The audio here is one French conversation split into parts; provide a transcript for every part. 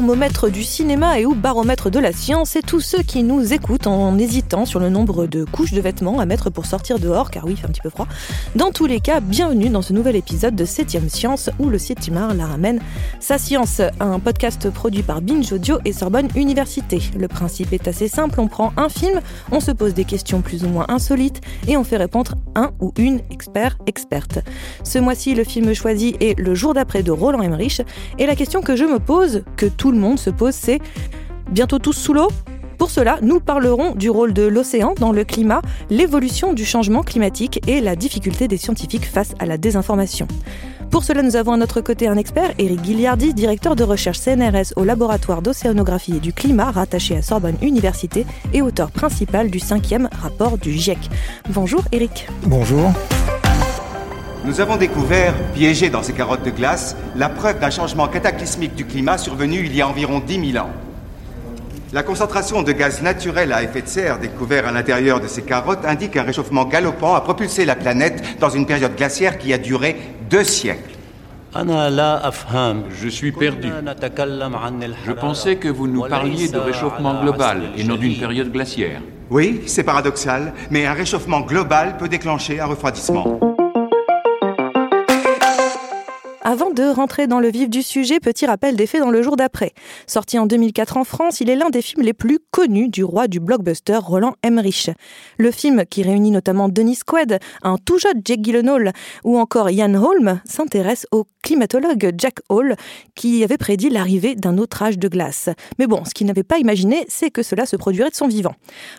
tous, thermomètre du cinéma et ou baromètre de la science, et tous ceux qui nous écoutent en hésitant sur le nombre de couches de vêtements à mettre pour sortir dehors, car oui, il fait un petit peu froid. Dans tous les cas, bienvenue dans ce nouvel épisode de 7ème Science, où le 7 la ramène sa science, un podcast produit par Binge Audio et Sorbonne Université. Le principe est assez simple, on prend un film, on se pose des questions plus ou moins insolites, et on fait répondre un ou une expert experte. Ce mois-ci, le film choisi est Le jour d'après de Roland Emmerich, et la question que je me pose, que tout le monde se pose, c'est bientôt tous sous l'eau pour cela, nous parlerons du rôle de l'océan dans le climat, l'évolution du changement climatique et la difficulté des scientifiques face à la désinformation. Pour cela, nous avons à notre côté un expert, Eric Guilliardi, directeur de recherche CNRS au laboratoire d'océanographie et du climat rattaché à Sorbonne Université et auteur principal du cinquième rapport du GIEC. Bonjour Eric. Bonjour. Nous avons découvert, piégé dans ces carottes de glace, la preuve d'un changement cataclysmique du climat survenu il y a environ 10 000 ans. La concentration de gaz naturel à effet de serre découvert à l'intérieur de ces carottes indique un réchauffement galopant a propulsé la planète dans une période glaciaire qui a duré deux siècles. Je suis perdu. Je pensais que vous nous parliez de réchauffement global et non d'une période glaciaire. Oui, c'est paradoxal, mais un réchauffement global peut déclencher un refroidissement. Avant de rentrer dans le vif du sujet, petit rappel des faits dans le jour d'après. Sorti en 2004 en France, il est l'un des films les plus connus du roi du blockbuster Roland Emmerich. Le film, qui réunit notamment Denis Quaid, un tout jeune Jake Gyllenhaal ou encore Ian Holm, s'intéresse au climatologue Jack Hall, qui avait prédit l'arrivée d'un autre âge de glace. Mais bon, ce qu'il n'avait pas imaginé, c'est que cela se produirait de son vivant.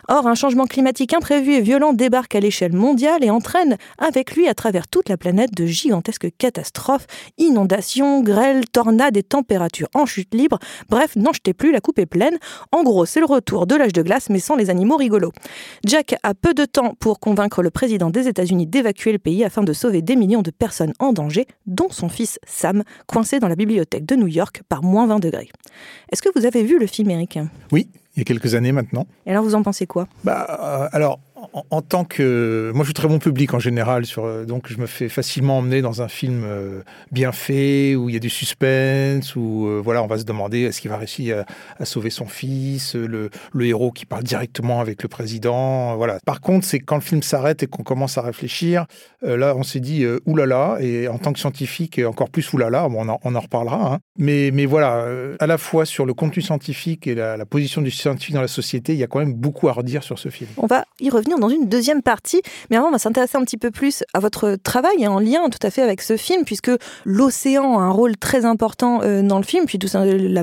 Or, un changement climatique imprévu et violent débarque à l'échelle mondiale et entraîne avec lui à travers toute la planète de gigantesques catastrophes inondations, grêles, tornades et températures en chute libre. Bref, n'en jetez plus, la coupe est pleine. En gros, c'est le retour de l'âge de glace, mais sans les animaux rigolos. Jack a peu de temps pour convaincre le président des États-Unis d'évacuer le pays afin de sauver des millions de personnes en danger, dont son fils Sam, coincé dans la bibliothèque de New York par moins 20 degrés. Est-ce que vous avez vu le film, Eric? Oui, il y a quelques années maintenant. Et alors, vous en pensez quoi? Bah, euh, alors, en, tant que. Moi, je suis très bon public en général, euh, donc je me fais facilement emmener dans un film euh, bien fait, où il y a du suspense, où euh, voilà, on va se demander est-ce qu'il va réussir à, sauver son fils, le, héros qui parle directement avec le président. Voilà. Par contre, c'est quand le film s'arrête et qu'on commence à réfléchir, là, on s'est dit oulala, et en tant que scientifique, encore plus oulala, bon, on, en, reparlera. Hein. Mais, mais voilà, à la fois sur le contenu scientifique et la position du scientifique dans la société, il y a quand même beaucoup à redire sur ce film. On va y revenir dans une deuxième partie. Mais avant, on va s'intéresser un petit peu plus à votre travail et en lien tout à fait avec ce film, puisque l'océan a un rôle très important euh, dans le film, puis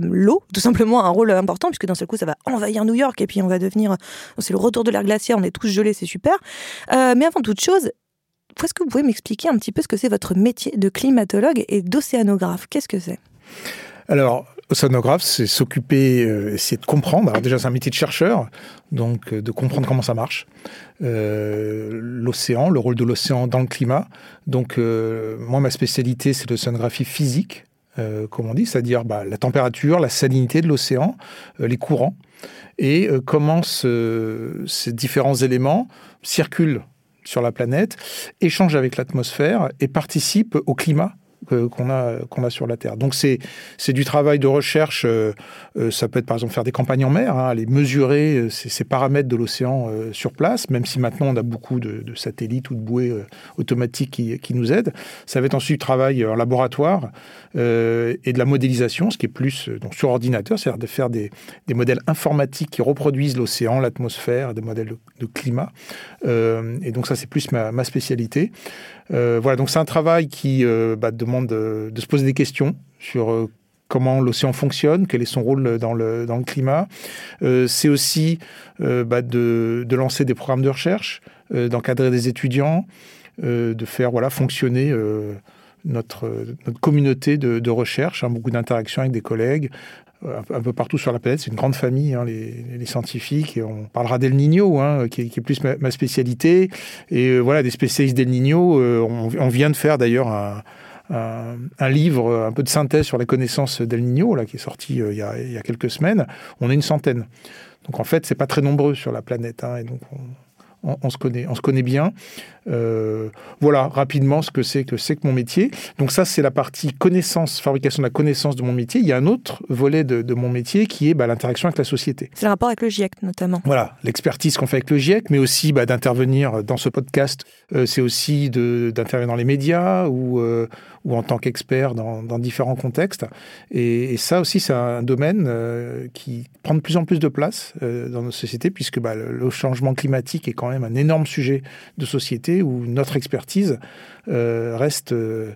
l'eau, tout simplement, a un rôle important, puisque d'un seul coup, ça va envahir New York et puis on va devenir. C'est le retour de l'ère glaciaire, on est tous gelés, c'est super. Euh, mais avant toute chose, est-ce que vous pouvez m'expliquer un petit peu ce que c'est votre métier de climatologue et d'océanographe? Qu'est-ce que c'est? Alors, océanographe, c'est s'occuper, euh, c'est de comprendre. Alors déjà, c'est un métier de chercheur, donc euh, de comprendre comment ça marche. Euh, l'océan, le rôle de l'océan dans le climat. Donc, moi, ma spécialité, c'est l'océanographie physique, comme on dit, c'est-à-dire bah, la température, la salinité de l'océan, les courants, et comment ces différents éléments circulent sur la planète, échangent avec l'atmosphère et participent au climat qu'on a, qu'on a sur la Terre. Donc c'est du travail de recherche, euh, euh, ça peut être par exemple faire des campagnes en mer, hein, aller mesurer euh, ces, paramètres de l'océan sur place, même si maintenant on a beaucoup de, satellites ou de bouées automatiques qui, qui, nous aident. Ça va être ensuite du travail en laboratoire et de la modélisation, ce qui est plus sur ordinateur, c'est-à-dire de faire des, des, modèles informatiques qui reproduisent l'océan, l'atmosphère, des modèles de, climat. et donc ça c'est plus ma, ma spécialité. voilà, donc c'est un travail qui bah, demande de, se poser des questions sur euh, comment l'océan fonctionne, quel est son rôle dans le, dans le climat. Euh, c'est aussi euh, bah, de, lancer des programmes de recherche, d'encadrer des étudiants, de faire voilà, fonctionner notre, notre communauté de, recherche, hein, beaucoup d'interactions avec des collègues. Un, peu partout sur la planète, c'est une grande famille, hein, les, scientifiques, et on parlera d'El Niño, hein, qui, est plus ma, spécialité. Et voilà, des spécialistes d'El Niño, on, on, vient de faire d'ailleurs un, un, livre, un peu de synthèse sur la connaissance d'El Niño, là, qui est sorti euh, il, y a, il, y a, quelques semaines. On est une centaine. Donc en fait, c'est pas très nombreux sur la planète. Hein, et donc on, se connaît, on se connaît bien. Euh, voilà rapidement ce que c'est que c'est que mon métier. Donc ça, c'est la partie connaissance, fabrication de la connaissance de mon métier. Il y a un autre volet de, mon métier qui est bah, l'interaction avec la société. C'est le rapport avec le GIEC notamment. Voilà, l'expertise qu'on fait avec le GIEC, mais aussi bah, d'intervenir dans ce podcast. Euh, c'est aussi d'intervenir dans les médias ou, euh, ou en tant qu'expert dans, différents contextes. Et, ça aussi, c'est un domaine qui prend de plus en plus de place dans nos sociétés, puisque bah, le changement climatique est quand même un énorme sujet de société où notre expertise euh, reste euh,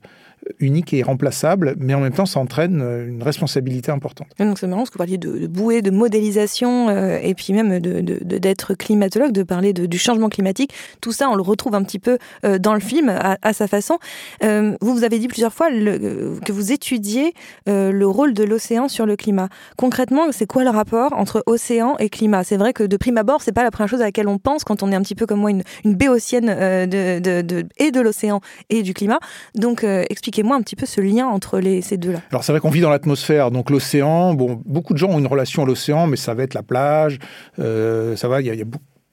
unique et irremplaçable, mais en même temps, ça entraîne euh, une responsabilité importante. donc c'est marrant parce que vous parliez de, bouée, de modélisation, euh, et puis même d'être climatologue, de parler du changement climatique. Tout ça, on le retrouve un petit peu euh, dans le film, à, sa façon. vous, vous avez dit plusieurs fois que vous étudiez le rôle de l'océan sur le climat. Concrètement, c'est quoi le rapport entre océan et climat? C'est vrai que de prime abord, c'est pas la première chose à laquelle on pense quand on est un petit peu comme moi une, une béotienne de, et de l'océan et du climat. Donc, expliquez Expliquez-moi un petit peu ce lien entre les, ces deux-là. Alors c'est vrai qu'on vit dans l'atmosphère, donc l'océan, bon, beaucoup de gens ont une relation à l'océan, mais ça va être la plage, euh, ça va, il y a,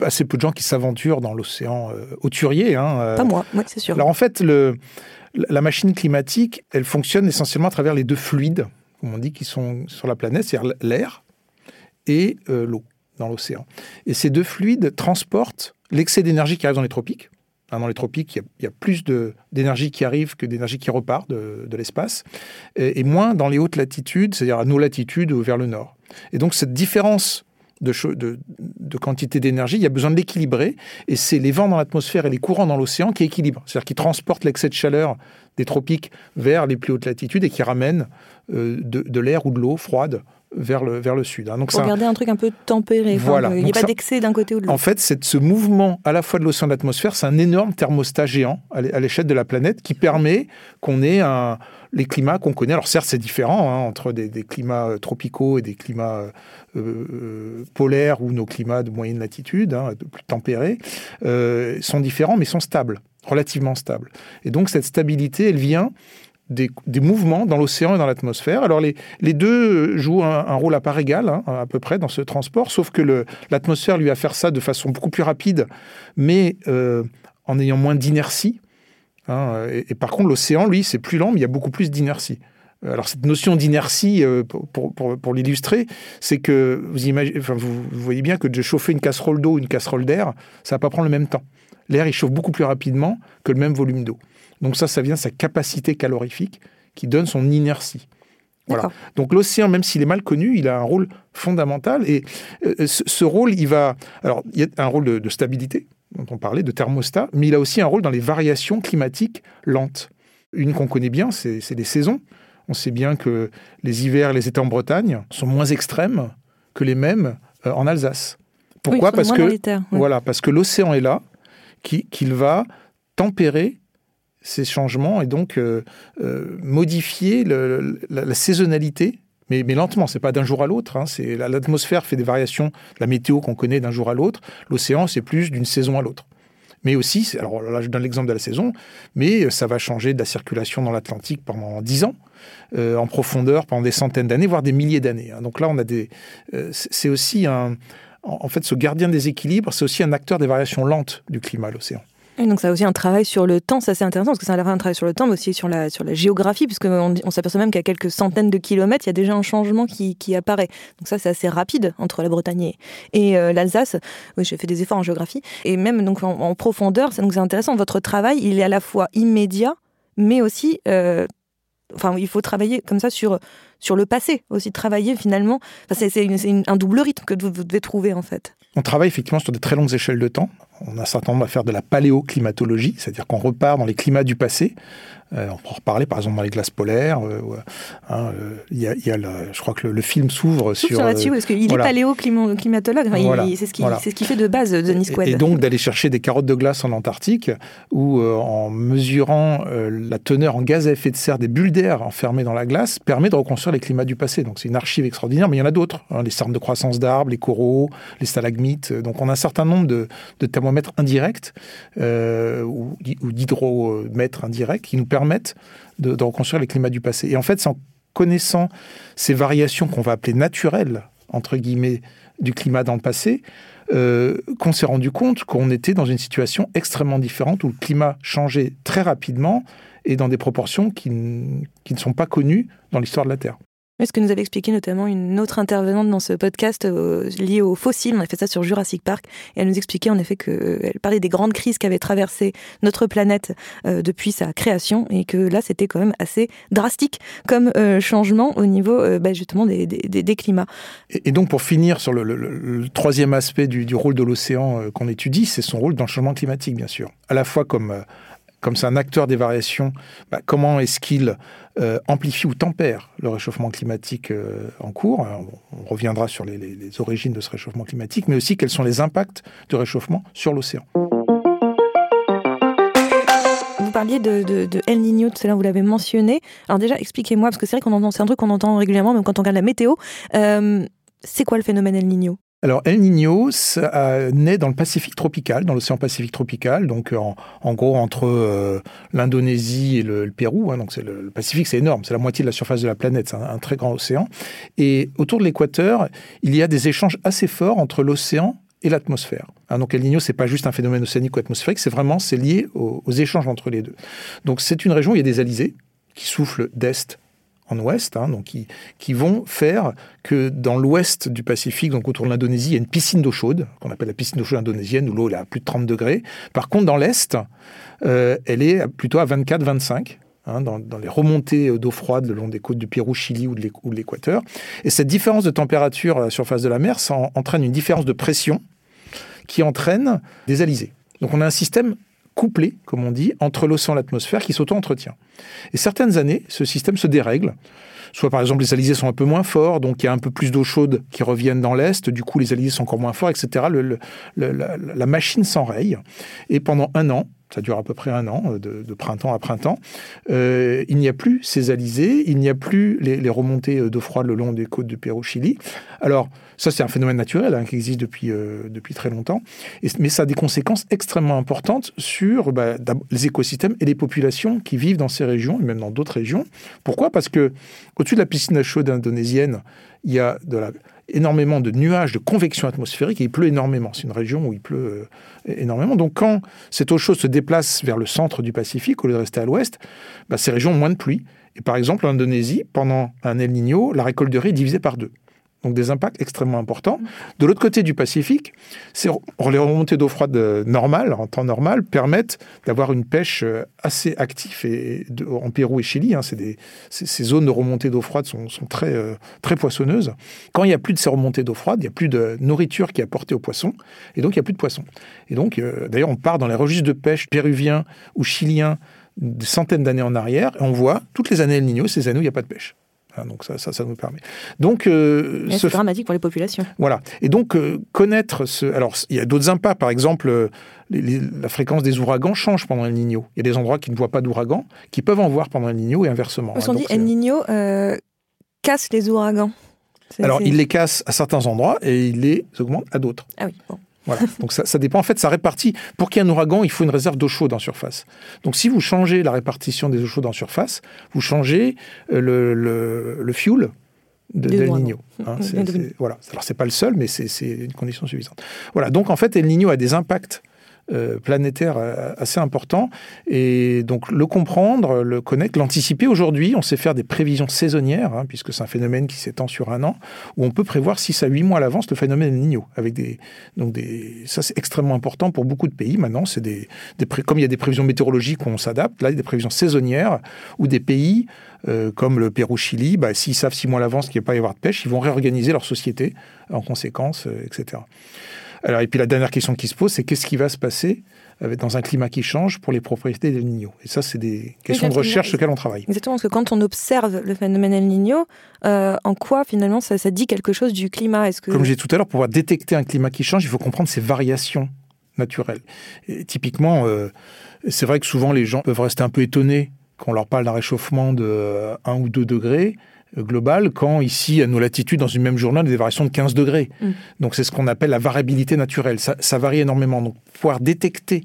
assez peu de gens qui s'aventurent dans l'océan euh, auturier. Hein, euh. Pas moi, oui, c'est sûr. Alors en fait, le, la machine climatique, elle fonctionne essentiellement à travers les deux fluides, comme on dit, qui sont sur la planète, c'est-à-dire l'air et l'eau dans l'océan. Et ces deux fluides transportent l'excès d'énergie qui arrive dans les tropiques, dans les tropiques, il y a, plus d'énergie qui arrive que d'énergie qui repart de, l'espace, et, moins dans les hautes latitudes, c'est-à-dire à nos latitudes ou vers le nord. Et donc cette différence de, quantité d'énergie, il y a besoin de l'équilibrer, et c'est les vents dans l'atmosphère et les courants dans l'océan qui équilibrent, c'est-à-dire qui transportent l'excès de chaleur des tropiques vers les plus hautes latitudes et qui ramènent euh, de l'air ou de l'eau froide vers le, vers le sud. Hein. Donc Pour garder un truc un peu tempéré. Voilà. Il n'y a pas d'excès d'un côté ou de l'autre. En fait, c'est ce mouvement à la fois de l'océan et de l'atmosphère, c'est un énorme thermostat géant à l'échelle de la planète qui permet qu'on ait un, les climats qu'on connaît. Alors certes, c'est différent hein, entre des, climats euh, tropicaux et des climats euh, euh, polaires ou nos climats de moyenne latitude, hein, plus tempérés, sont différents mais sont stables, relativement stables. Et donc cette stabilité, elle vient des, mouvements dans l'océan et dans l'atmosphère. Alors les, les, deux jouent un, rôle à part égale, hein, à peu près, dans ce transport, sauf que l'atmosphère lui a faire ça de façon beaucoup plus rapide, mais euh, en ayant moins d'inertie. Hein, et, par contre, l'océan, lui, c'est plus lent, mais il y a beaucoup plus d'inertie. Alors cette notion d'inertie, euh, pour, pour, pour l'illustrer, c'est que vous, imaginez, enfin, vous, voyez bien que de chauffer une casserole d'eau ou une casserole d'air, ça va pas prendre le même temps. L'air, il chauffe beaucoup plus rapidement que le même volume d'eau. Donc ça, ça vient de sa capacité calorifique qui donne son inertie. Voilà. Donc l'océan, même s'il est mal connu, il a un rôle fondamental. Et euh, ce, rôle, il va... Alors, il y a un rôle de, stabilité, dont on parlait, de thermostat, mais il a aussi un rôle dans les variations climatiques lentes. Une qu'on connaît bien, c'est les saisons. On sait bien que les hivers, les étés en Bretagne sont moins extrêmes que les mêmes euh, en Alsace. Pourquoi? Parce que voilà, parce que l'océan est là, qu'il va tempérer ces changements et donc euh, euh, modifier la, saisonnalité, mais, mais lentement, c'est pas d'un jour à l'autre. Hein, c'est l'atmosphère fait des variations, la météo qu'on connaît d'un jour à l'autre. L'océan, c'est plus d'une saison à l'autre. Mais aussi, alors là, je donne l'exemple de la saison, mais ça va changer de la circulation dans l'Atlantique pendant dix ans, euh, en profondeur pendant des centaines d'années, voire des milliers d'années. Hein. Donc là, on a des, c'est aussi un, en fait, ce gardien des équilibres, c'est aussi un acteur des variations lentes du climat, l'océan donc ça a aussi un travail sur le temps, ça c'est intéressant parce que ça a un travail sur le temps, mais aussi sur la, sur la géographie, puisqu'on on, s'aperçoit même qu'à quelques centaines de kilomètres, il y a déjà un changement qui, qui apparaît. Donc ça c'est assez rapide entre la Bretagne et, euh, l'Alsace. Oui, j'ai fait des efforts en géographie. Et même donc en, profondeur, c'est intéressant, votre travail, il est à la fois immédiat, mais aussi... Euh, enfin, il faut travailler comme ça sur, sur le passé, aussi travailler finalement. Enfin, c'est un double rythme que vous devez trouver en fait. On travaille effectivement sur de très longues échelles de temps. On a un certain nombre à faire de la paléoclimatologie, c'est-à-dire qu'on repart dans les climats du passé euh, on peut en reparler, par exemple, dans les glaces polaires. Euh, hein, euh, il y a, je crois que le, film s'ouvre sur. sur là-dessus, parce qu'il est paléo-climatologue. c'est ce qu'il qui fait de base, Denis Quaid. Et, donc d'aller chercher des carottes de glace en Antarctique, où en mesurant la teneur en gaz à effet de serre des bulles d'air enfermées dans la glace, permet de reconstruire les climats du passé. Donc c'est une archive extraordinaire, mais il y en a d'autres. Hein, les cernes de croissance d'arbres, les coraux, les stalagmites. Donc on a un certain nombre de, thermomètres indirects ou, ou d'hydromètres indirects qui nous permettent de, reconstruire les climats du passé. Et en fait, c'est en connaissant ces variations qu'on va appeler naturelles, entre guillemets, du climat dans le passé, qu'on s'est rendu compte qu'on était dans une situation extrêmement différente où le climat changeait très rapidement et dans des proportions qui, qui ne sont pas connues dans l'histoire de la Terre. Ce que nous avait expliqué notamment une autre intervenante dans ce podcast euh, lié aux fossiles, on a fait ça sur Jurassic Park, et elle nous expliquait en effet qu'elle parlait des grandes crises qui avaient traversé notre planète euh, depuis sa création, et que là c'était quand même assez drastique comme euh, changement au niveau bah, justement des, des, des, climats. Et, donc pour finir sur le, le, troisième aspect du, du rôle de l'océan qu'on étudie, c'est son rôle dans le changement climatique bien sûr, à la fois comme comme c'est un acteur des variations, bah, comment est-ce qu'il euh, amplifie ou tempère le réchauffement climatique euh, en cours? On reviendra sur les, origines de ce réchauffement climatique, mais aussi quels sont les impacts du réchauffement sur l'océan. Vous parliez de, El Niño, tout à l'heure, vous l'avez mentionné. Alors déjà, expliquez-moi, parce que c'est vrai qu'on entend, c'est un truc qu'on entend régulièrement, même quand on regarde la météo. Euh, c'est quoi le phénomène El Niño? Alors El Niño ça naît dans le Pacifique tropical, dans l'océan Pacifique tropical, donc en, gros entre euh, l'Indonésie et le, Pérou. Hein, donc le, Pacifique, c'est énorme, c'est la moitié de la surface de la planète, c'est un, très grand océan. Et autour de l'équateur, il y a des échanges assez forts entre l'océan et l'atmosphère. Hein, donc El Niño, c'est pas juste un phénomène océanique ou atmosphérique, c'est vraiment lié aux, aux échanges entre les deux. Donc c'est une région où il y a des alizés qui soufflent d'est en ouest, hein, donc qui, qui, vont faire que dans l'ouest du Pacifique, donc autour de l'Indonésie, il y a une piscine d'eau chaude, qu'on appelle la piscine d'eau chaude indonésienne, où l'eau est à plus de 30 degrés. Par contre, dans l'est, euh, elle est plutôt à 24-25. Hein, dans, les remontées d'eau froide le long des côtes du Pérou, Chili ou de l'Équateur. Et cette différence de température à la surface de la mer ça entraîne une différence de pression qui entraîne des alizés. Donc on a un système couplé, comme on dit, entre l'océan et l'atmosphère qui s'auto-entretient. Et certaines années, ce système se dérègle. Soit par exemple les alizés sont un peu moins forts, donc il y a un peu plus d'eau chaude qui reviennent dans l'est, du coup les alizés sont encore moins forts, etc. la, machine s'enraye. Et pendant un an, ça dure à peu près un an, euh, de, printemps à printemps. Euh, il n'y a plus ces alizés, il n'y a plus les, remontées d'eau froide le long des côtes du Pérou-Chili. Alors, ça, c'est un phénomène naturel hein, qui existe depuis, euh, depuis très longtemps, mais ça a des conséquences extrêmement importantes sur bah, les écosystèmes et les populations qui vivent dans ces régions, et même dans d'autres régions. Pourquoi? Parce que au-dessus de la piscine à chaude indonésienne, il y a de la énormément de nuages de convection atmosphérique et il pleut énormément. C'est une région où il pleut euh, énormément. Donc quand cette eau chaude se déplace vers le centre du Pacifique au lieu de rester à l'ouest, bah, ces régions ont moins de pluie. Et par exemple, en Indonésie, pendant un El Niño, la récolte de riz est divisée par deux donc des impacts extrêmement importants. De l'autre côté du Pacifique, les remontées d'eau froide euh, normales, en temps normal, permettent d'avoir une pêche euh, assez active et en Pérou et Chili. Hein, ces, zones de remontée d'eau froide sont, très, euh, très poissonneuses. Quand il n'y a plus de ces remontées d'eau froide, il n'y a plus de nourriture qui est apportée aux poissons, et donc il n'y a plus de poissons. Et donc, d'ailleurs, on part dans les registres de pêche péruviens ou chiliens des centaines d'années en arrière, et on voit toutes les années El Niño, ces années où il n'y a pas de pêche. Hein, donc ça, ça, nous permet. Donc euh, c'est dramatique pour les populations. Voilà. Et donc euh, connaître ce. Alors il y a d'autres impacts. Par exemple, euh, la fréquence des ouragans change pendant El Niño. Il y a des endroits qui ne voient pas d'ouragans, qui peuvent en voir pendant El Niño et inversement. On hein, dit El Niño casse les ouragans. Alors il les casse à certains endroits et il les augmente à d'autres. Ah oui. Bon. Voilà. Donc ça, dépend. En fait, ça répartit. Pour qu'il y ait un ouragan, il faut une réserve d'eau chaude en surface. Donc si vous changez la répartition des eaux chaudes en surface, vous changez euh, le, le, le fuel de El Niño. Hein, voilà. Alors c'est pas le seul, mais c'est une condition suffisante. Voilà. Donc en fait, El Niño a des impacts euh, planétaire euh, assez important. Et donc le comprendre, le connaître, l'anticiper. Aujourd'hui, on sait faire des prévisions saisonnières, hein, puisque c'est un phénomène qui s'étend sur un an, où on peut prévoir 6 à 8 mois à l'avance le phénomène Niño. Avec des, donc des, ça, c'est extrêmement important pour beaucoup de pays. Maintenant, c'est des, comme il y a des prévisions météorologiques on s'adapte, là, il y a des prévisions saisonnières où des pays euh, comme le Pérou-Chili, bah, s'ils savent 6 mois à l'avance qu'il ne va pas y avoir de pêche, ils vont réorganiser leur société en conséquence, etc. Alors, et puis la dernière question qui se pose, c'est qu'est-ce qui va se passer dans un climat qui change pour les propriétés del Niño? Et ça, c'est des questions de recherche sur lesquelles on travaille. Exactement, parce que quand on observe le phénomène El Niño, euh, en quoi finalement ça, dit quelque chose du climat? Est-ce que... Comme j'ai dit tout à l'heure, pour pouvoir détecter un climat qui change, il faut comprendre ses variations naturelles. Et typiquement, euh, c'est vrai que souvent les gens peuvent rester un peu étonnés quand on leur parle d'un réchauffement de 1 ou 2 degrés global quand ici, à nos latitudes, dans une même journée, on a des variations de 15 degrés. Mm. Donc c'est ce qu'on appelle la variabilité naturelle. Ça, varie énormément. Donc pour pouvoir détecter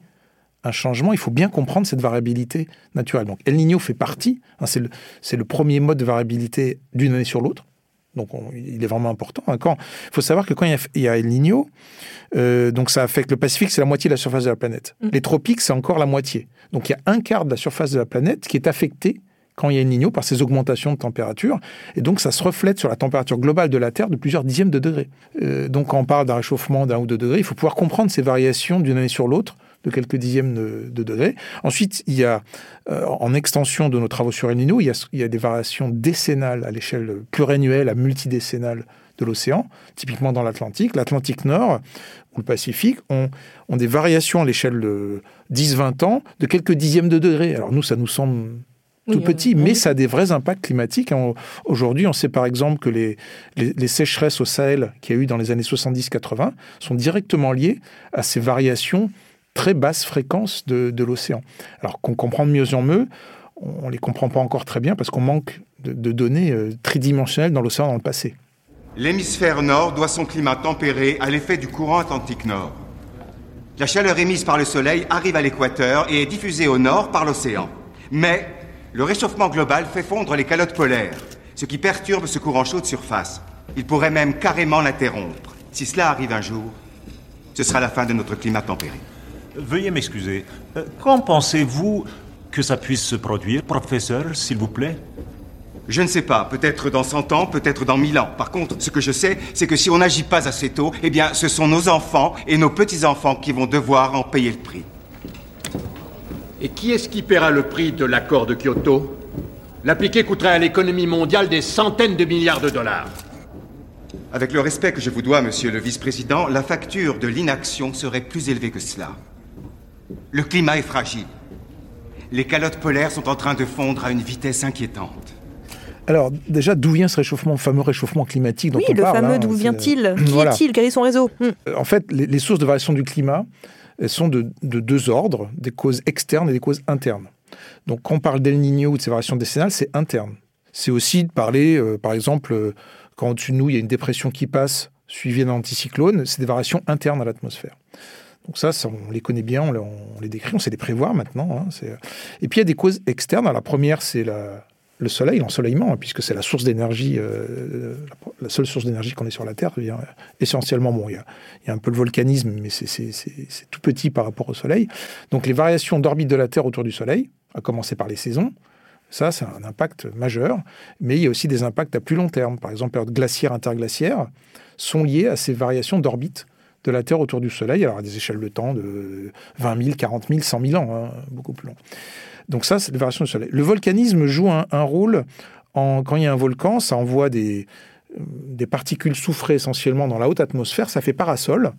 un changement, il faut bien comprendre cette variabilité naturelle. Donc El Niño fait partie, hein, c'est le, le, premier mode de variabilité d'une année sur l'autre. Donc il est vraiment important. Il faut savoir que quand il y a, El Niño, euh, donc ça affecte le Pacifique, c'est la moitié de la surface de la planète. Mm. Les tropiques, c'est encore la moitié. Donc il y a un quart de la surface de la planète qui est affectée quand il y a El Niño par ces augmentations de température. Et donc ça se reflète sur la température globale de la Terre de plusieurs dixièmes de degrés. Euh, donc quand on parle d'un réchauffement d'un ou deux degrés, il faut pouvoir comprendre ces variations d'une année sur l'autre de quelques dixièmes de, de degrés. Ensuite, il y a, euh, en extension de nos travaux sur El Niño, il y a, des variations décennales à l'échelle pluriannuelle, à multidécennale de l'océan, typiquement dans l'Atlantique. L'Atlantique Nord ou le Pacifique ont, ont des variations à l'échelle de 10-20 ans de quelques dixièmes de degrés. Alors nous, ça nous semble tout petit, mais ça a des vrais impacts climatiques. Aujourd'hui, on sait par exemple que les, les, les sécheresses au Sahel qu'il y a eu dans les années 70-80 sont directement liées à ces variations très basse fréquence de, l'océan. Alors qu'on comprend de mieux en mieux, on ne les comprend pas encore très bien parce qu'on manque de, données euh, tridimensionnelles dans l'océan dans le passé. L'hémisphère nord doit son climat tempéré à l'effet du courant atlantique nord. La chaleur émise par le Soleil arrive à l'équateur et est diffusée au nord par l'océan. Mais le réchauffement global fait fondre les calottes polaires, ce qui perturbe ce courant chaud de surface. Il pourrait même carrément l'interrompre. Si cela arrive un jour, ce sera la fin de notre climat tempéré. Veuillez m'excuser. Euh, quand pensez-vous que ça puisse se produire, professeur, s'il vous plaît? Je ne sais pas. Peut-être dans 100 ans, peut-être dans 1000 ans. Par contre, ce que je sais, c'est que si on n'agit pas assez tôt, eh bien, ce sont nos enfants et nos petits-enfants qui vont devoir en payer le prix. Et qui est-ce qui paiera le prix de l'accord de Kyoto? L'appliquer coûterait à l'économie mondiale des centaines de milliards de dollars. Avec le respect que je vous dois, monsieur le vice-président, la facture de l'inaction serait plus élevée que cela. Le climat est fragile. Les calottes polaires sont en train de fondre à une vitesse inquiétante. Alors déjà, d'où vient ce réchauffement, le fameux réchauffement climatique dont oui, le fameux, hein, d'où vient-il? Qui est-il? Quel est son réseau? Hmm. euh, En fait, les, sources de variation du climat sont de, deux ordres, des causes externes et des causes internes. Donc quand on parle d'El Niño ou de ces variations décennales, c'est interne. C'est aussi de parler, euh, par exemple, euh, quand au-dessus de nous, il y a une dépression qui passe, suivie d'un anticyclone, c'est des variations internes à l'atmosphère. Donc ça, on les connaît bien, on, les décrit, on sait les prévoir maintenant. Hein, et puis il y a des causes externes. la première, c'est le soleil, l'ensoleillement, hein, puisque c'est la source d'énergie, euh, la, seule source d'énergie qu'on ait sur la Terre. essentiellement, bon, il y, a, un peu le volcanisme, mais c'est tout petit par rapport au soleil. Donc les variations d'orbite de la Terre autour du soleil, à commencer par les saisons, ça, c'est un impact majeur. Mais il y a aussi des impacts à plus long terme. Par exemple, période glaciaire, interglaciaire, sont liées à ces variations d'orbite de la Terre autour du Soleil, alors à des échelles de temps de 20 000, 40 000, 100 000 ans, hein, beaucoup plus long. Donc ça, c'est les variations du Soleil. Le volcanisme joue un, rôle, quand il y a un volcan, ça envoie des, euh, des particules soufrées essentiellement dans la haute atmosphère, ça fait parasol,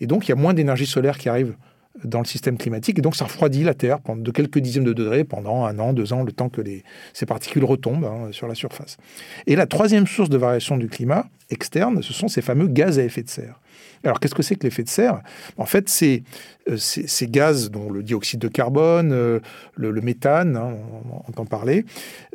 et donc il y a moins d'énergie solaire qui arrive dans le système climatique, et donc ça refroidit la Terre de quelques dixièmes de degrés pendant un an, deux ans, le temps que ces particules retombent hein, sur la surface. Et la troisième source de variation du climat externe, ce sont ces fameux gaz à effet de serre. Alors, qu'est-ce que c'est que l'effet de serre? En fait, c'est euh, ces gaz, dont le dioxyde de carbone, euh, le, méthane, hein, on, entend parler,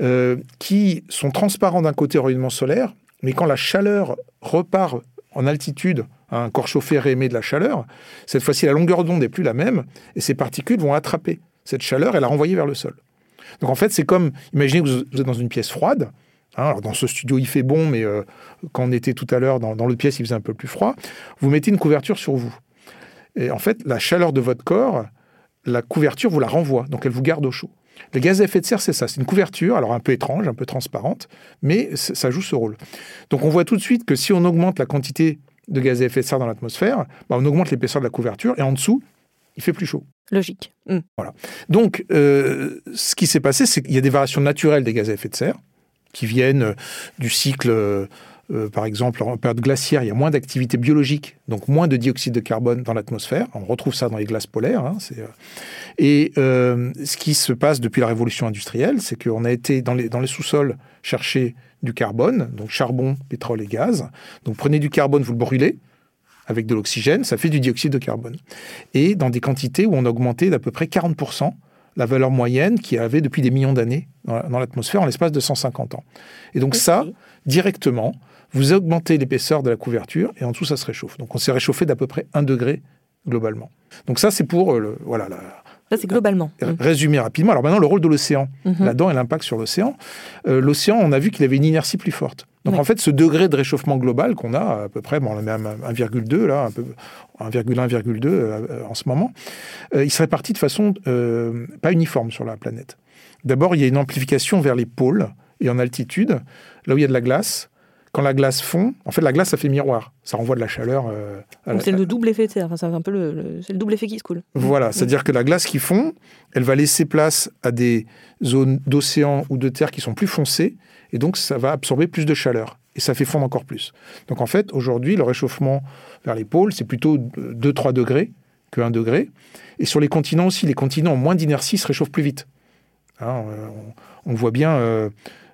euh, qui sont transparents d'un côté au rayonnement solaire, mais quand la chaleur repart en altitude, un corps chauffé réémet de la chaleur, cette fois-ci, la longueur d'onde n'est plus la même, et ces particules vont attraper cette chaleur et la renvoyer vers le sol. Donc en fait, c'est comme, imaginez que vous êtes dans une pièce froide, Hein, alors dans ce studio, il fait bon, mais euh, quand on était tout à l'heure dans, l'autre pièce, il faisait un peu plus froid. Vous mettez une couverture sur vous. Et en fait, la chaleur de votre corps, la couverture vous la renvoie, donc elle vous garde au chaud. Les gaz à effet de serre, c'est ça. C'est une couverture, alors un peu étrange, un peu transparente, mais ça joue ce rôle. Donc on voit tout de suite que si on augmente la quantité de gaz à effet de serre dans l'atmosphère, bah, on augmente l'épaisseur de la couverture, et en dessous, il fait plus chaud. Logique. Hmm. Voilà. Donc, euh, ce qui s'est passé, c'est qu'il y a des variations naturelles des gaz à effet de serre qui viennent euh, du cycle, euh, euh, par exemple, en période glaciaire, il y a moins d'activité biologique, donc moins de dioxyde de carbone dans l'atmosphère. On retrouve ça dans les glaces polaires. Hein, et ce qui se passe depuis la révolution industrielle, c'est qu'on a été dans les, dans les sous-sols chercher du carbone, donc charbon, pétrole et gaz. Donc prenez du carbone, vous le brûlez, avec de l'oxygène, ça fait du dioxyde de carbone. Et dans des quantités où on a augmenté d'à peu près 40% la valeur moyenne qui avait depuis des millions d'années dans l'atmosphère en l'espace de 150 ans. Et donc ça, directement, vous augmentez l'épaisseur de la couverture et en dessous, ça se réchauffe. Donc on s'est réchauffé d'à peu près 1 degré globalement. Donc ça, c'est pour euh, le, voilà, la, ça, c'est globalement. Résumer rapidement. Alors maintenant, le rôle de l'océan, mhm. là-dedans, et l'impact sur l'océan. Euh, l'océan, on a vu qu'il avait une inertie plus forte. Donc en fait, ce degré de réchauffement global qu'on a, à peu près, bon, on est à 1,2 là, un peu 1,1, 1,2 euh, en ce moment, euh, il se répartit de façon euh, pas uniforme sur la planète. D'abord, il y a une amplification vers les pôles et en altitude, là où il y a de la glace. Quand la glace fond, en fait, la glace, ça fait miroir. Ça renvoie de la chaleur. Donc c'est le double effet de serre. Enfin, c'est un peu le, c'est le double effet qui se coule. Voilà, c'est-à-dire que la glace qui fond, elle va laisser place à des zones d'océan ou de terre qui sont plus foncées, et donc ça va absorber plus de chaleur et ça fait fondre encore plus. Donc en fait, aujourd'hui, le réchauffement vers les pôles, c'est plutôt 2-3 degrés que 1 degré. Et sur les continents aussi, les continents ont moins d'inertie se réchauffent plus vite. Hein, on, voit bien, euh,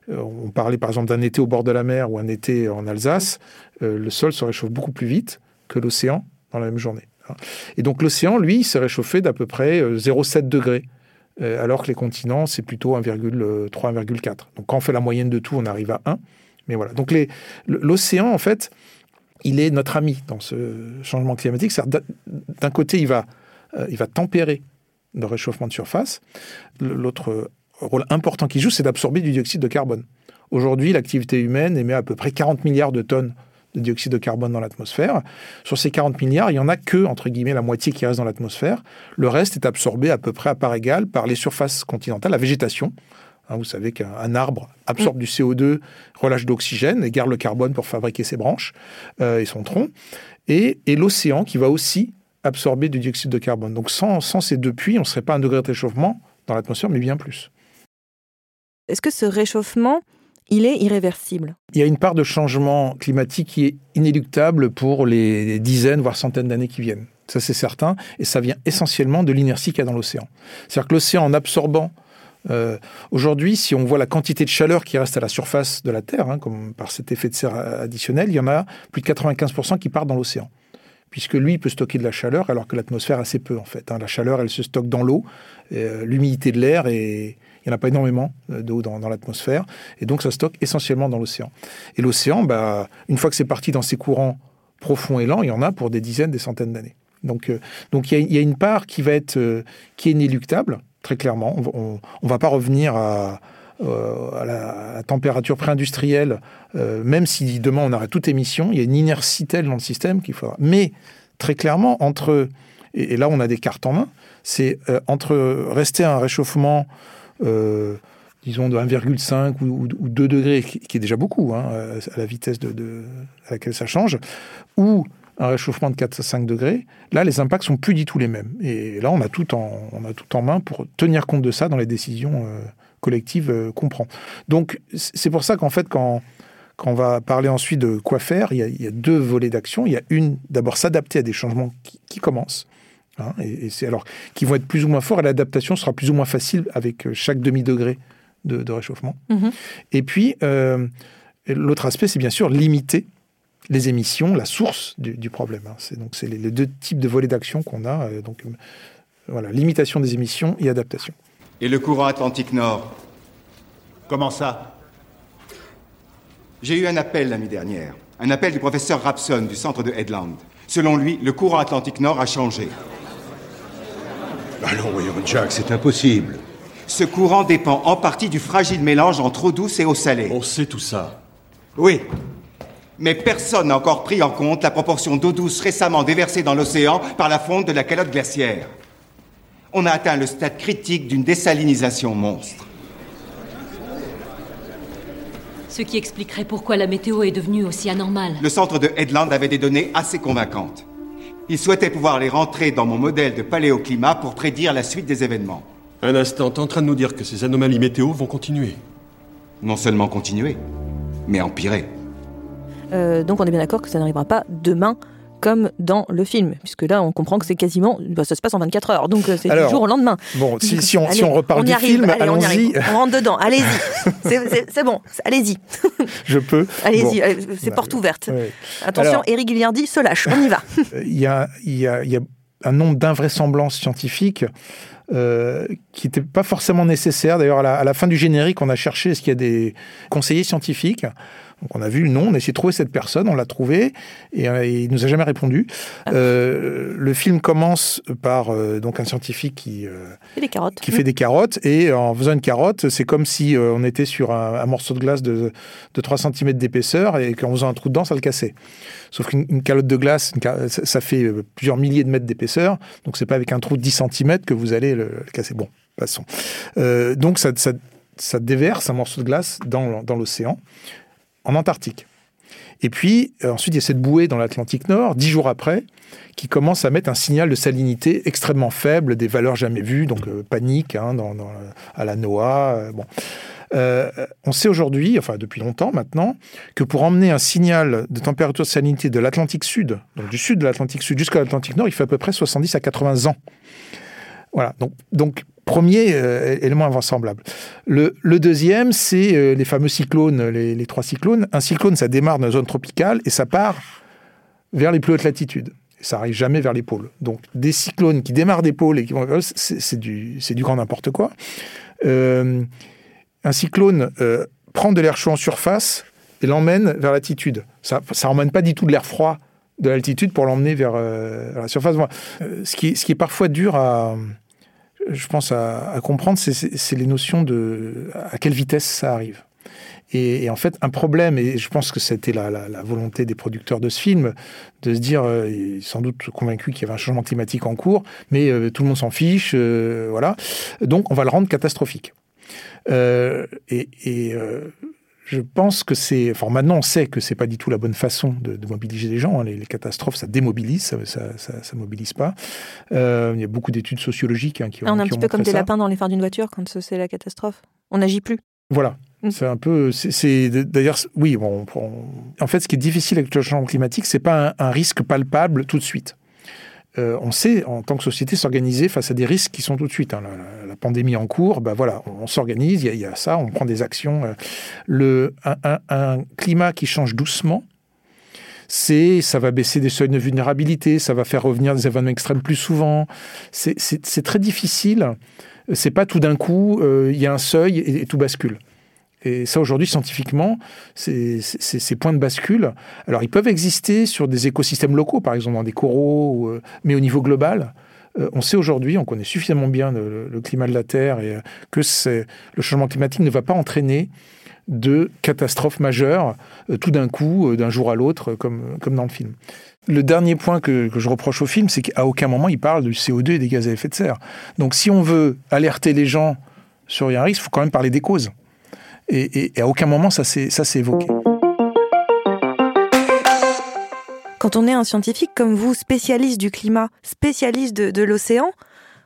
on parlait par exemple d'un été au bord de la mer ou un été en Alsace, euh, le sol se réchauffe beaucoup plus vite que l'océan dans la même journée. Hein. Et donc l'océan, lui, s'est réchauffé d'à peu près 0,7 euh, degrés alors que les continents, c'est plutôt 1,3, 1,4. Donc quand on fait la moyenne de tout, on arrive à 1. Mais voilà. Donc l'océan, en fait, il est notre ami dans ce changement climatique. D'un côté, il va, euh, il va tempérer le réchauffement de surface. L'autre rôle important qu'il joue, c'est d'absorber du dioxyde de carbone. Aujourd'hui, l'activité humaine émet à peu près 40 milliards de tonnes de dioxyde de carbone dans l'atmosphère. Sur ces 40 milliards, il n'y en a que, entre guillemets, la moitié qui reste dans l'atmosphère. Le reste est absorbé à peu près à part égale par les surfaces continentales, la végétation, Hein, vous savez qu'un arbre absorbe du CO2, relâche d'oxygène et garde le carbone pour fabriquer ses branches euh, et son tronc. Et, l'océan qui va aussi absorber du dioxyde de carbone. Donc sans, ces deux puits, on ne serait pas à un degré de réchauffement dans l'atmosphère, mais bien plus. Est-ce que ce réchauffement, il est irréversible? Il y a une part de changement climatique qui est inéluctable pour les dizaines, voire centaines d'années qui viennent. Ça, c'est certain. Et ça vient essentiellement de l'inertie qu'il y a dans l'océan. C'est-à-dire que l'océan, en absorbant euh, aujourd'hui, si on voit la quantité de chaleur qui reste à la surface de la Terre, hein, comme par cet effet de serre additionnel, il y en a plus de 95% qui partent dans l'océan. Puisque lui peut stocker de la chaleur, alors que l'atmosphère assez peu, en fait. Hein. La chaleur, elle se stocke dans l'eau, euh, l'humidité de l'air, et il n'y en a pas énormément euh, d'eau dans, l'atmosphère. Et donc, ça stocke essentiellement dans l'océan. Et l'océan, bah, une fois que c'est parti dans ses courants profonds et lents, il y en a pour des dizaines, des centaines d'années. Donc, donc il, y a, une part qui va être, qui est inéluctable, très clairement. On ne va pas revenir à, euh, la, température pré-industrielle, euh, même si demain on arrête toute émission, il y a une inertie telle dans le système qu'il faudra. Mais très clairement, entre, et, là on a des cartes en main, c'est euh, entre rester à un réchauffement, disons, de 1,5 ou, 2 degrés, qui, est déjà beaucoup, hein, à la vitesse à laquelle ça change, ou un réchauffement de 4 à 5 degrés, là, les impacts sont plus du tout les mêmes. Et là, on a tout en, on a tout en main pour tenir compte de ça dans les décisions euh, collectives euh, qu'on prend. Donc, c'est pour ça qu'en fait, quand, quand on va parler ensuite de quoi faire, il y a, deux volets d'action. Il y a une, d'abord, s'adapter à des changements qui, commencent. Hein, et, c'est alors qui vont être plus ou moins forts, et l'adaptation sera plus ou moins facile avec euh, chaque demi-degré de, réchauffement. Mm-hmm. Et puis, l'autre aspect, c'est bien sûr limiter les émissions, la source du, problème. Hein. C'est donc c'est les, deux types de volets d'action qu'on a. Euh, donc euh, voilà, limitation des émissions et adaptation. Et le courant Atlantique Nord? Comment ça? J'ai eu un appel l'année dernière, un appel du professeur Rapson du centre de Headland. Selon lui, le courant Atlantique Nord a changé. Allons, voyons, Jack, c'est impossible. Ce courant dépend en partie du fragile mélange entre eau douce et eau salée. On sait tout ça. Oui, mais personne n'a encore pris en compte la proportion d'eau douce récemment déversée dans l'océan par la fonte de la calotte glaciaire. On a atteint le stade critique d'une désalinisation monstre. Ce qui expliquerait pourquoi la météo est devenue aussi anormale. Le centre de Headland avait des données assez convaincantes. Il souhaitait pouvoir les rentrer dans mon modèle de paléoclimat pour prédire la suite des événements. Un instant, t'es en train de nous dire que ces anomalies météo vont continuer Non seulement continuer, mais empirer. Euh, donc on est bien d'accord que ça n'arrivera pas demain comme dans le film, puisque là on comprend que c'est quasiment, bah, ça se passe en 24 heures, donc euh, c'est du jour au lendemain. Bon, si, on, reparle du film, allons-y. On, rentre dedans, allez-y. c'est bon, allez-y. Je peux. Allez-y, euh, c'est porte ouverte. Attention, Eric Guilliardi se lâche, on y va. Il y a, y, a, y a un nombre d'invraisemblances scientifiques qui n'étaient pas forcément nécessaires. D'ailleurs, à, à, la fin du générique, on a cherché est-ce qu'il y a des conseillers scientifiques Donc on a vu nom, on a essayé de trouver cette personne, on l'a trouvé et, euh, il nous a jamais répondu. Ah. Euh, le film commence par euh, donc un scientifique qui fait des carottes, qui fait des carottes et en faisant une carotte, c'est comme si on était sur un, morceau de glace de, de 3 cm d'épaisseur et qu'en faisant un trou dedans, ça le cassait. Sauf qu'une calotte de glace, ça fait plusieurs milliers de mètres d'épaisseur, donc c'est pas avec un trou de 10 cm que vous allez le, casser. Bon, passons. donc ça, ça, ça déverse un morceau de glace dans, dans l'océan en Antarctique. Et puis, euh, ensuite, il y a cette bouée dans l'Atlantique Nord, dix jours après, qui commence à mettre un signal de salinité extrêmement faible, des valeurs jamais vues, donc euh, panique hein, à la NOAA. Euh, on sait aujourd'hui, enfin depuis longtemps maintenant, que pour emmener un signal de température de salinité de l'Atlantique Sud, donc du sud de l'Atlantique Sud jusqu'à l'Atlantique Nord, il fait à peu près 70 à 80 ans. Voilà, donc premier euh, élément invraisemblable. Le, deuxième, c'est euh, les fameux cyclones, les, trois cyclones. Un cyclone, ça démarre dans une zone tropicale et ça part vers les plus hautes latitudes. Ça arrive jamais vers les pôles. Donc des cyclones qui démarrent des pôles et qui vont c'est du, grand n'importe quoi. Euh, un cyclone prend de l'air chaud en surface et l'emmène vers l'altitude. Ça n'emmène pas du tout de l'air froid de l'altitude pour l'emmener vers, la surface. ce qui est parfois dur à, je pense, à, comprendre, c'est les notions de à quelle vitesse ça arrive. Et, en fait, un problème, et je pense que c'était la, volonté des producteurs de ce film, de se dire, euh, sans doute convaincus qu'il y avait un changement climatique en cours, mais euh, tout le monde s'en fiche, euh, voilà. Donc, on va le rendre catastrophique. et, et je pense que c'est. Enfin, maintenant, on sait que c'est pas du tout la bonne façon de, mobiliser les gens. Hein. Les, catastrophes, ça démobilise, ça, ça, mobilise pas. Euh, il y a beaucoup d'études sociologiques hein, qui ont. On est un petit peu comme des lapins dans les phares d'une voiture quand c'est la catastrophe. On n'agit plus. Voilà. Mm. C'est un peu. C'est d'ailleurs, oui. Bon, en fait, ce qui est difficile avec le changement climatique, c'est pas un risque palpable tout de suite. Euh, on sait, en tant que société, s'organiser face à des risques qui sont tout de suite. Hein. La, pandémie en cours, ben voilà, on, s'organise, il y, a ça, on prend des actions. Euh. Le, un, climat qui change doucement, c'est ça va baisser des seuils de vulnérabilité, ça va faire revenir des événements extrêmes plus souvent. C'est très difficile. C'est pas tout d'un coup, euh, il y a un seuil et tout bascule. Et ça, aujourd'hui, scientifiquement, ces points de bascule, alors ils peuvent exister sur des écosystèmes locaux, par exemple dans des coraux, euh, mais au niveau global, euh, on sait aujourd'hui, on connaît suffisamment bien le, climat de la Terre et euh, que le changement climatique ne va pas entraîner de catastrophes majeures tout d'un coup, d'un jour à l'autre, comme, dans le film. Le dernier point que, que je reproche au film, c'est qu'à aucun moment il parle du CO2 et des gaz à effet de serre. Donc si on veut alerter les gens sur un risque, il faut quand même parler des causes. Et, à aucun moment ça s'est évoqué. Quand on est un scientifique comme vous, spécialiste du climat, spécialiste de, l'océan,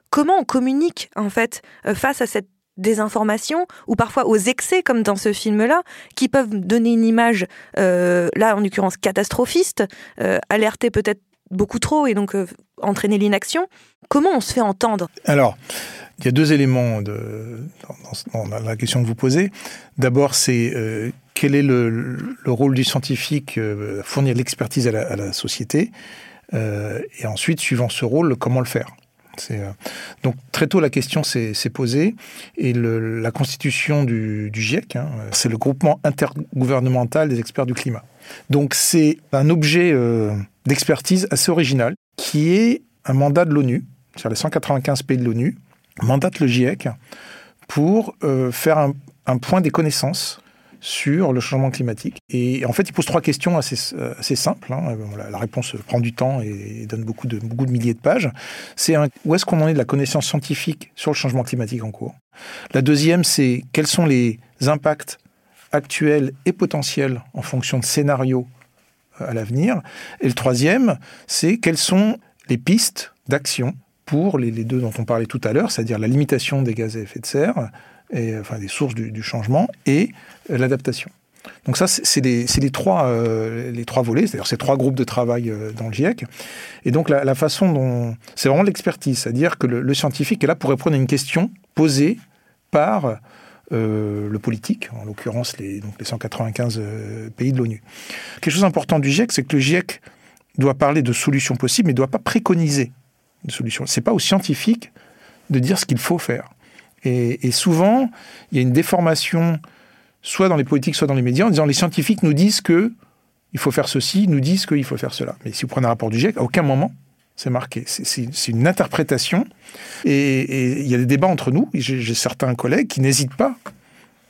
comment on communique en fait euh, face à cette désinformation ou parfois aux excès comme dans ce film-là qui peuvent donner une image, euh, là en l'occurrence catastrophiste, euh, alerter peut-être beaucoup trop et donc entraîner l'inaction. Comment on se fait entendre? Alors, il y a deux éléments de, dans, la question que vous posez. D'abord, c'est euh, quel est le, rôle du scientifique euh, fournir l'expertise à, la, société, euh, et ensuite, suivant ce rôle, comment le faire? donc très tôt la question s'est posée et la constitution du, GIEC, hein, c'est le groupement intergouvernemental des experts du climat. Donc c'est un objet d'expertise assez original qui est un mandat de l'ONU, sur les 195 pays de l'ONU, mandate le GIEC pour euh, faire un, point des connaissances sur le changement climatique. Et en fait, il pose trois questions assez, assez simples. Hein. La, réponse prend du temps et donne beaucoup de, beaucoup de milliers de pages. C'est où est-ce qu'on en est de la connaissance scientifique sur le changement climatique en cours? La deuxième, c'est quels sont les impacts actuels et potentiels en fonction de scénarios euh, à l'avenir. Et le troisième, c'est quelles sont les pistes d'action pour les, deux dont on parlait tout à l'heure, c'est-à-dire la limitation des gaz à effet de serre, et, enfin des sources du, changement, et l'adaptation. Donc ça, c'est les, trois, euh, les trois volets, c'est-à-dire ces trois groupes de travail euh, dans le GIEC. Et donc la, façon dont... C'est vraiment l'expertise, c'est-à-dire que le, scientifique est là pour répondre à une question posée par le politique, en l'occurrence les, donc les 195 pays de l'ONU. Quelque chose d'important du GIEC, c'est que le GIEC doit parler de solutions possibles, mais ne doit pas préconiser de solution. C'est pas aux scientifiques de dire ce qu'il faut faire. Et, souvent, il y a une déformation soit dans les politiques, soit dans les médias, en disant les scientifiques nous disent que il faut faire ceci, nous disent qu'il faut faire cela. Mais si vous prenez un rapport du GIEC, à aucun moment c'est marqué. C'est une interprétation. Et il y a des débats entre nous. J'ai certains collègues qui n'hésitent pas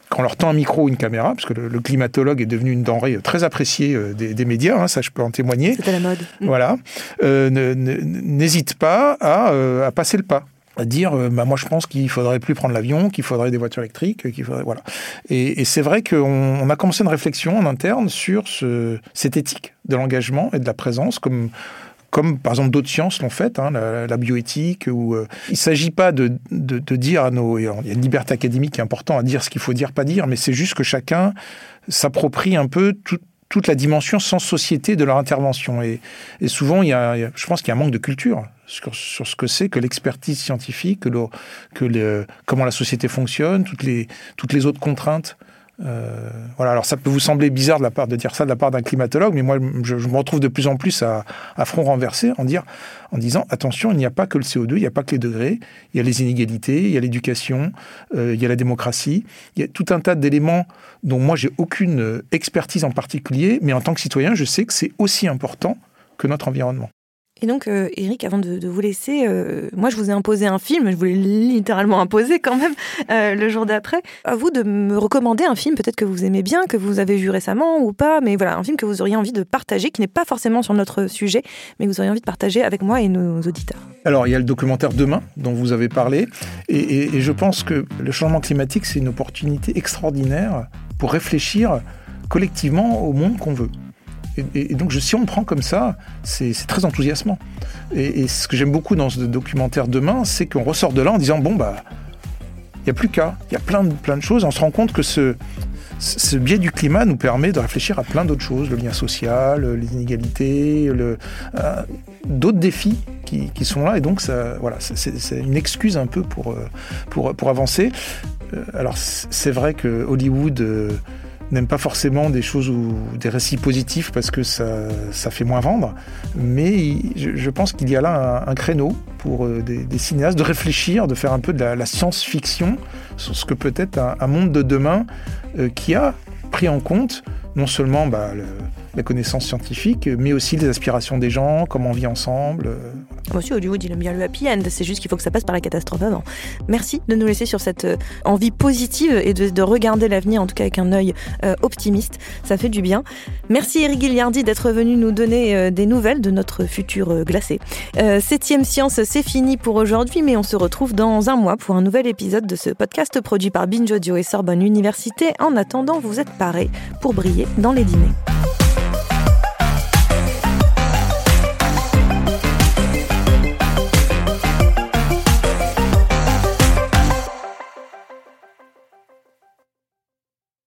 quand on leur tend un micro ou une caméra, parce que le, climatologue est devenu une denrée très appréciée euh, des, médias, hein, ça je peux en témoigner. C'était la mode. Voilà. Euh, n'hésite pas euh, à, passer le pas à dire bah, moi je pense qu'il faudrait plus prendre l'avion, qu'il faudrait des voitures électriques, qu'il faudrait voilà. Et, c'est vrai qu'on a commencé une réflexion en interne sur ce, cette éthique de l'engagement et de la présence comme comme par exemple d'autres sciences l'ont fait, hein, la, bioéthique. Où, euh, il ne s'agit pas de, de, dire à nos... Il y a une liberté académique qui est importante à dire ce qu'il faut dire, pas dire, mais c'est juste que chacun s'approprie un peu toute la dimension sans société de leur intervention. Et, et souvent, il y, a, je pense qu'il y a un manque de culture sur, sur ce que c'est que l'expertise scientifique, que, le, que le, comment la société fonctionne, toutes les, toutes les autres contraintes euh, voilà, alors ça peut vous sembler bizarre de, la part, de dire ça de la part d'un climatologue, mais moi je, me retrouve de plus en plus à, front renversé en, dire, en disant attention, il n'y a pas que le CO2, il n'y a pas que les degrés, il y a les inégalités, il y a l'éducation, euh, il y a la démocratie, il y a tout un tas d'éléments dont moi j'ai aucune expertise en particulier, mais en tant que citoyen, je sais que c'est aussi important que notre environnement. Et donc, euh, Eric, avant de, vous laisser, euh, moi, je vous ai imposé un film, je voulais littéralement imposer quand même euh, le jour d'après. À vous de me recommander un film, peut-être que vous aimez bien, que vous avez vu récemment ou pas, mais voilà, un film que vous auriez envie de partager, qui n'est pas forcément sur notre sujet, mais que vous auriez envie de partager avec moi et nos auditeurs. Alors, il y a le documentaire Demain, dont vous avez parlé, et je pense que le changement climatique, c'est une opportunité extraordinaire pour réfléchir collectivement au monde qu'on veut. Et, donc, si on prend comme ça, c'est très enthousiasmant. Et, ce que j'aime beaucoup dans ce documentaire Demain, c'est qu'on ressort de là en disant bon, bah, il n'y a plus qu'à. Il y a plein de, plein de choses. On se rend compte que ce, biais du climat nous permet de réfléchir à plein d'autres choses, le lien social, les inégalités, euh, d'autres défis qui, sont là. Et donc, ça, voilà, c'est une excuse un peu pour, euh, pour avancer. Euh, alors, c'est vrai que Hollywood n'aime pas forcément des choses ou des récits positifs parce que ça, fait moins vendre. Mais je, pense qu'il y a là un, créneau pour euh, des, cinéastes de réfléchir, de faire un peu de la, science-fiction sur ce que peut être un, monde de demain euh, qui a pris en compte non seulement bah, la connaissance scientifique, mais aussi les aspirations des gens, comment on vit ensemble. Euh, moi aussi, Hollywood, il aime bien le happy end. C'est juste qu'il faut que ça passe par la catastrophe avant. Merci de nous laisser sur cette euh, envie positive et de, regarder l'avenir, en tout cas avec un œil euh, optimiste. Ça fait du bien. Merci Eric Gilliardi d'être venu nous donner des nouvelles de notre futur glacé. Septième Science, c'est fini pour aujourd'hui, mais on se retrouve dans un mois pour un nouvel épisode de ce podcast produit par Binge Audio et Sorbonne Université. En attendant, vous êtes parés pour briller dans les dîners.